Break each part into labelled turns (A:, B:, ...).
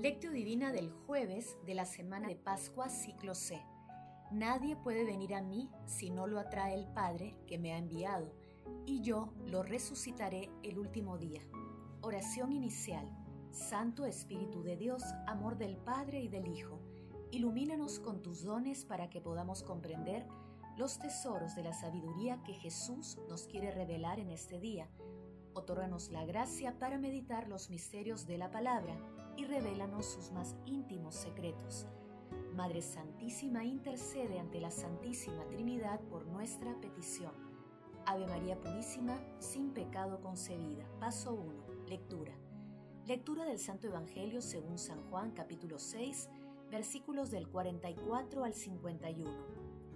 A: Lectio Divina del jueves de la semana de Pascua, ciclo C. Nadie puede venir a mí si no lo atrae el Padre que me ha enviado, y yo lo resucitaré el último día. Oración inicial. Santo Espíritu de Dios, amor del Padre y del Hijo, ilumínanos con tus dones para que podamos comprender los tesoros de la sabiduría que Jesús nos quiere revelar en este día. Otórganos la gracia para meditar los misterios de la palabra y revélanos sus más íntimos secretos. Madre Santísima intercede ante la Santísima Trinidad por nuestra petición. Ave María Purísima, sin pecado concebida. Paso 1. Lectura. Lectura del Santo Evangelio según San Juan capítulo 6, versículos del 44 al 51.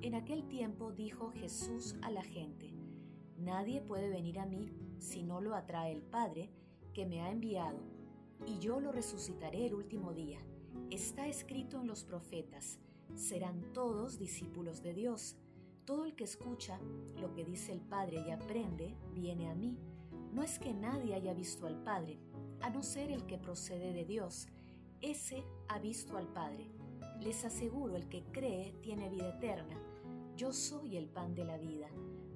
A: En aquel tiempo dijo Jesús a la gente, Nadie puede venir a mí si no lo atrae el Padre que me ha enviado y yo lo resucitaré el último día. Está escrito en los profetas, serán todos discípulos de Dios. Todo el que escucha lo que dice el Padre y aprende, viene a mí. No es que nadie haya visto al Padre, a no ser el que procede de Dios. Ese ha visto al Padre. Les aseguro, el que cree tiene vida eterna. Yo soy el pan de la vida.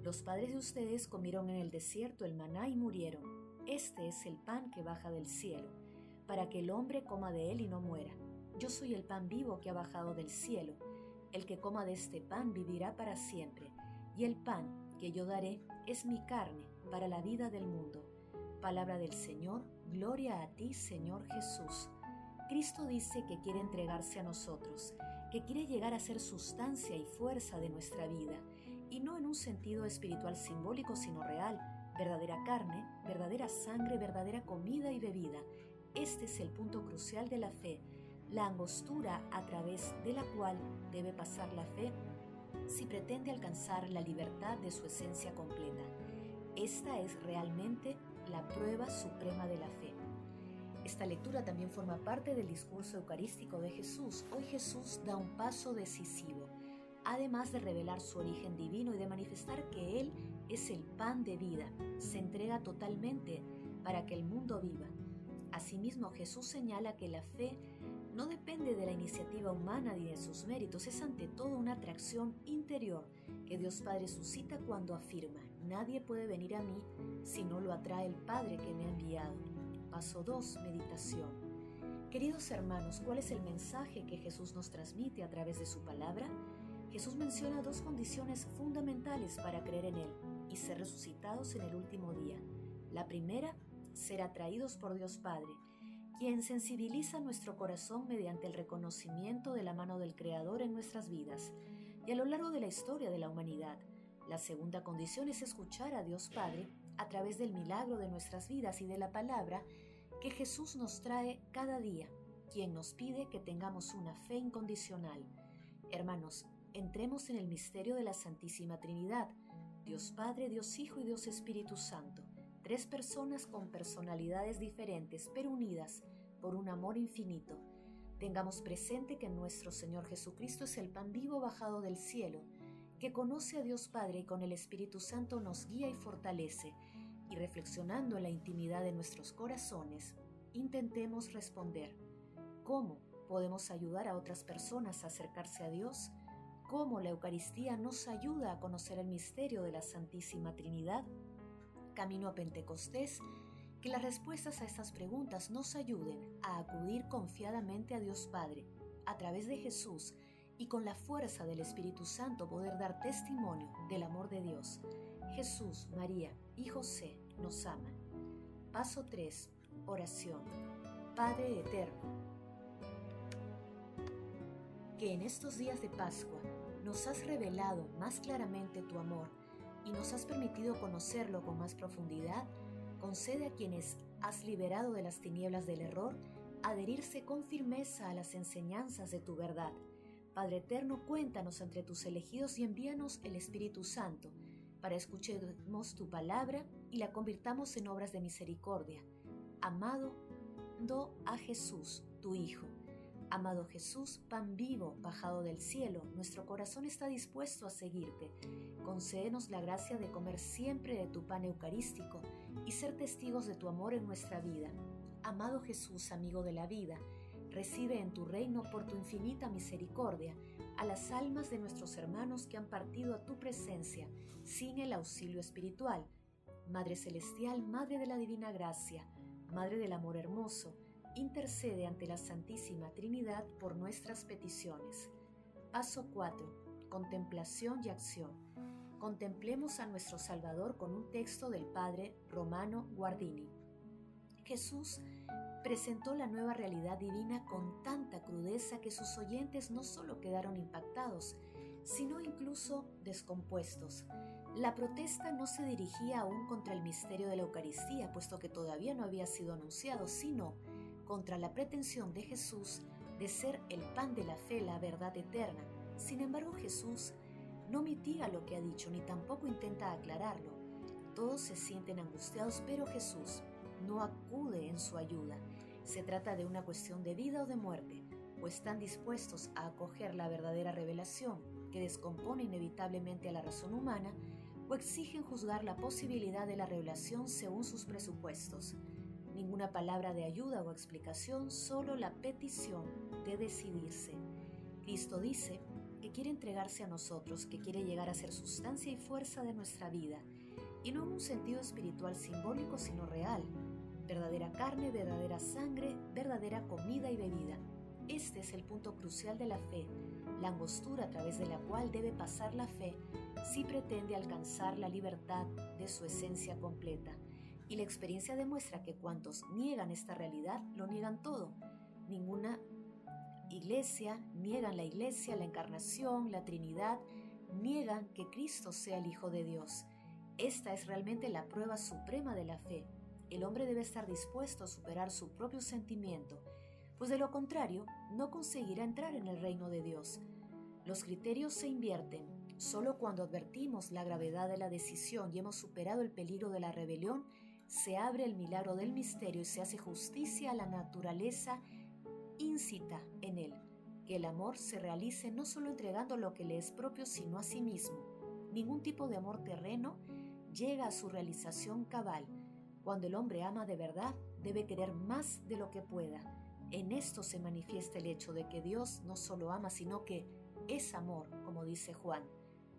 A: Los padres de ustedes comieron en el desierto el maná y murieron. Este es el pan que baja del cielo para que el hombre coma de él y no muera. Yo soy el pan vivo que ha bajado del cielo. El que coma de este pan vivirá para siempre, y el pan que yo daré es mi carne para la vida del mundo. Palabra del Señor, gloria a ti, Señor Jesús. Cristo dice que quiere entregarse a nosotros, que quiere llegar a ser sustancia y fuerza de nuestra vida, y no en un sentido espiritual simbólico, sino real, verdadera carne, verdadera sangre, verdadera comida y bebida, este es el punto crucial de la fe, la angostura a través de la cual debe pasar la fe si pretende alcanzar la libertad de su esencia completa. Esta es realmente la prueba suprema de la fe. Esta lectura también forma parte del discurso eucarístico de Jesús. Hoy Jesús da un paso decisivo, además de revelar su origen divino y de manifestar que Él es el pan de vida. Se entrega totalmente para que el mundo viva. Asimismo, Jesús señala que la fe no depende de la iniciativa humana ni de sus méritos, es ante todo una atracción interior que Dios Padre suscita cuando afirma, nadie puede venir a mí si no lo atrae el Padre que me ha enviado. Paso 2. Meditación. Queridos hermanos, ¿cuál es el mensaje que Jesús nos transmite a través de su palabra? Jesús menciona dos condiciones fundamentales para creer en Él y ser resucitados en el último día. La primera ser atraídos por Dios Padre, quien sensibiliza nuestro corazón mediante el reconocimiento de la mano del Creador en nuestras vidas y a lo largo de la historia de la humanidad. La segunda condición es escuchar a Dios Padre a través del milagro de nuestras vidas y de la palabra que Jesús nos trae cada día, quien nos pide que tengamos una fe incondicional. Hermanos, entremos en el misterio de la Santísima Trinidad, Dios Padre, Dios Hijo y Dios Espíritu Santo tres personas con personalidades diferentes pero unidas por un amor infinito. Tengamos presente que nuestro Señor Jesucristo es el pan vivo bajado del cielo, que conoce a Dios Padre y con el Espíritu Santo nos guía y fortalece, y reflexionando en la intimidad de nuestros corazones, intentemos responder, ¿cómo podemos ayudar a otras personas a acercarse a Dios? ¿Cómo la Eucaristía nos ayuda a conocer el misterio de la Santísima Trinidad? Camino a Pentecostés, que las respuestas a estas preguntas nos ayuden a acudir confiadamente a Dios Padre, a través de Jesús, y con la fuerza del Espíritu Santo poder dar testimonio del amor de Dios. Jesús, María y José nos aman. Paso 3. Oración. Padre Eterno. Que en estos días de Pascua nos has revelado más claramente tu amor y nos has permitido conocerlo con más profundidad, concede a quienes has liberado de las tinieblas del error adherirse con firmeza a las enseñanzas de tu verdad. Padre eterno, cuéntanos entre tus elegidos y envíanos el Espíritu Santo, para escuchemos tu palabra y la convirtamos en obras de misericordia. Amado, do a Jesús, tu Hijo Amado Jesús, pan vivo, bajado del cielo, nuestro corazón está dispuesto a seguirte. Concédenos la gracia de comer siempre de tu pan eucarístico y ser testigos de tu amor en nuestra vida. Amado Jesús, amigo de la vida, Recibe en tu reino por tu infinita misericordia a las almas de nuestros hermanos que han partido a tu presencia sin el auxilio espiritual. Madre Celestial, Madre de la Divina Gracia, Madre del Amor Hermoso, intercede ante la Santísima Trinidad por nuestras peticiones. Paso 4. Contemplación y acción. Contemplemos a nuestro Salvador con un texto del Padre Romano Guardini. Jesús presentó la nueva realidad divina con tanta crudeza que sus oyentes no solo quedaron impactados, sino incluso descompuestos. La protesta no se dirigía aún contra el misterio de la Eucaristía, puesto que todavía no había sido anunciado, sino contra la pretensión de Jesús de ser el pan de la fe, la verdad eterna. Sin embargo, Jesús no mitiga lo que ha dicho, ni tampoco intenta aclararlo. Todos se sienten angustiados, pero Jesús no acude en su ayuda. Se trata de una cuestión de vida o de muerte, o están dispuestos a acoger la verdadera revelación que descompone inevitablemente a la razón humana, o exigen juzgar la posibilidad de la revelación según sus presupuestos. Ninguna palabra de ayuda o explicación, solo la petición de decidirse. Cristo dice que quiere entregarse a nosotros, que quiere llegar a ser sustancia y fuerza de nuestra vida, y no en un sentido espiritual simbólico, sino real, verdadera carne, verdadera sangre, verdadera comida y bebida. Este es el punto crucial de la fe, la angostura a través de la cual debe pasar la fe si pretende alcanzar la libertad de su esencia completa. Y la experiencia demuestra que cuantos niegan esta realidad, lo niegan todo. Ninguna iglesia, niegan la iglesia, la encarnación, la Trinidad, niegan que Cristo sea el Hijo de Dios. Esta es realmente la prueba suprema de la fe. El hombre debe estar dispuesto a superar su propio sentimiento, pues de lo contrario no conseguirá entrar en el reino de Dios. Los criterios se invierten. Solo cuando advertimos la gravedad de la decisión y hemos superado el peligro de la rebelión, se abre el milagro del misterio y se hace justicia a la naturaleza incita en él, que el amor se realice no solo entregando lo que le es propio, sino a sí mismo. Ningún tipo de amor terreno llega a su realización cabal. Cuando el hombre ama de verdad, debe querer más de lo que pueda. En esto se manifiesta el hecho de que Dios no solo ama, sino que es amor, como dice Juan.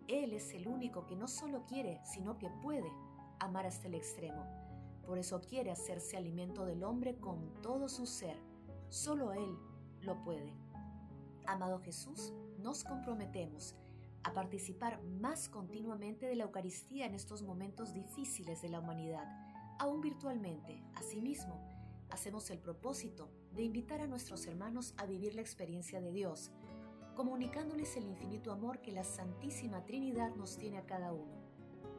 A: Él es el único que no solo quiere, sino que puede amar hasta el extremo. Por eso quiere hacerse alimento del hombre con todo su ser Solo Él lo puede. Amado Jesús, nos comprometemos a participar más continuamente de la Eucaristía en estos momentos difíciles de la humanidad, aún virtualmente. Asimismo, hacemos el propósito de invitar a nuestros hermanos a vivir la experiencia de Dios, comunicándoles el infinito amor que la Santísima Trinidad nos tiene a cada uno.